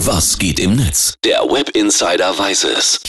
Was geht im Netz? Der Web Insider weiß es.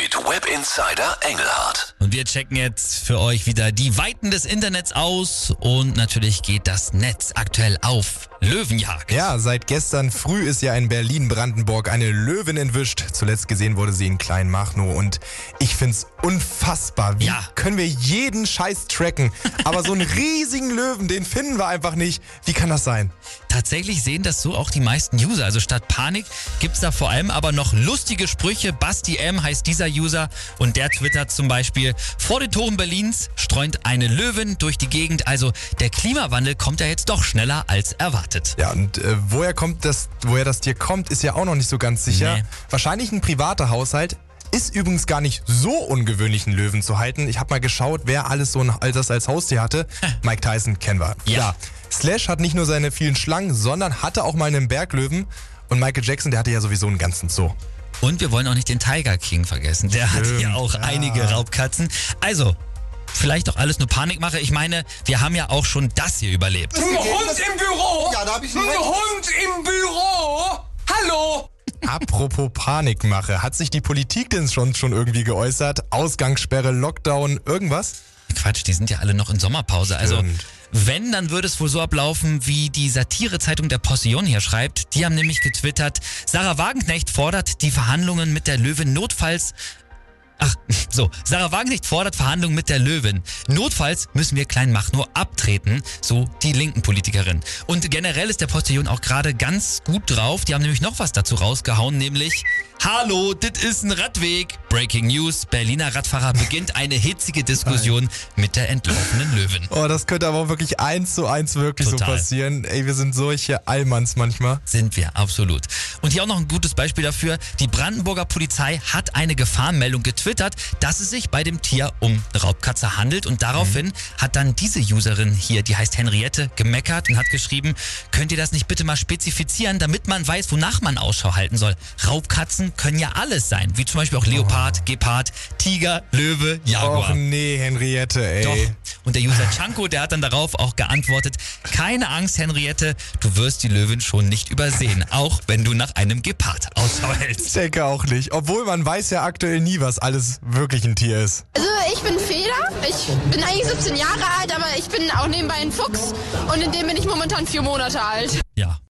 Mit Web Insider Engelhardt. Und wir checken jetzt für euch wieder die Weiten des Internets aus und natürlich geht das Netz aktuell auf Löwenjagd. Ja, seit gestern früh ist ja in Berlin-Brandenburg eine Löwin entwischt. Zuletzt gesehen wurde sie in Kleinmachnow und ich find's unfassbar. Wie Ja. können wir jeden Scheiß tracken? Aber so einen riesigen Löwen, den finden wir einfach nicht. Wie kann das sein? Tatsächlich sehen das so auch die meisten User. Also statt Panik gibt's da vor allem aber noch lustige Sprüche. Basti M heißt dieser User und der twittert zum Beispiel, vor den Toren Berlins streunt eine Löwin durch die Gegend. Also der Klimawandel kommt ja jetzt doch schneller als erwartet. Ja, und äh, woher kommt das, woher das Tier kommt, ist ja auch noch nicht so ganz sicher. Nee. Wahrscheinlich ein privater Haushalt. Ist übrigens gar nicht so ungewöhnlich, einen Löwen zu halten. Ich habe mal geschaut, wer alles so ein das als Haustier hatte. Mike Tyson kennen wir. Ja. Klar. Slash hat nicht nur seine vielen Schlangen, sondern hatte auch mal einen Berglöwen. Und Michael Jackson, der hatte ja sowieso einen ganzen Zoo. Und wir wollen auch nicht den Tiger King vergessen. Der hat Stimmt, ja auch ja. einige Raubkatzen. Also, vielleicht doch alles nur Panikmache. Ich meine, wir haben ja auch schon das hier überlebt. Ein Hund im Büro! Ja, da hab ich Ein. Hund im Büro! Hallo! Apropos Panikmache, hat sich die Politik denn schon, schon irgendwie geäußert? Ausgangssperre, Lockdown, irgendwas? Quatsch, die sind ja alle noch in Sommerpause. Also, Stimmt. Wenn, dann würde es wohl so ablaufen, wie die Satirezeitung der Postillon hier schreibt. Die haben nämlich getwittert, Sarah Wagenknecht fordert die Verhandlungen mit der Löwin notfalls Ach, so. Sarah Wagenknecht fordert Verhandlungen mit der Löwin. Notfalls müssen wir Kleinmachnow abtreten, so die linken Politikerin. Und generell ist der Postillon auch gerade ganz gut drauf. Die haben nämlich noch was dazu rausgehauen, nämlich Hallo, dit ist ein Radweg. Breaking News. Berliner Radfahrer beginnt eine hitzige Diskussion mit der entlaufenen Löwin. Oh, das könnte aber auch wirklich eins zu eins wirklich so Total. passieren. Ey, wir sind solche Allmanns manchmal. Sind wir, absolut. Und hier auch noch ein gutes Beispiel dafür. Die Brandenburger Polizei hat eine Gefahrenmeldung getwittert, dass es sich bei dem Tier um eine Raubkatze handelt. Und daraufhin hat dann diese Userin hier, die heißt Henriette, gemeckert und hat geschrieben, könnt ihr das nicht bitte mal spezifizieren, damit man weiß, wonach man Ausschau halten soll. Raubkatzen können ja alles sein, wie zum Beispiel auch Leopard, Gepard, Tiger, Löwe, Jaguar. Och nee, Henriette, ey. Doch. Und der User Chanko, der hat dann darauf auch geantwortet, keine Angst, Henriette, du wirst die Löwin schon nicht übersehen, auch wenn du nach einem Gepard Ausschau Ich hältst. denke auch nicht. Obwohl man weiß ja aktuell nie, was alles wirklich ein Tier ist. Also ich bin Feder, ich bin eigentlich 17 Jahre alt, aber ich bin auch nebenbei ein Fuchs und in dem bin ich momentan vier Monate alt. Ja,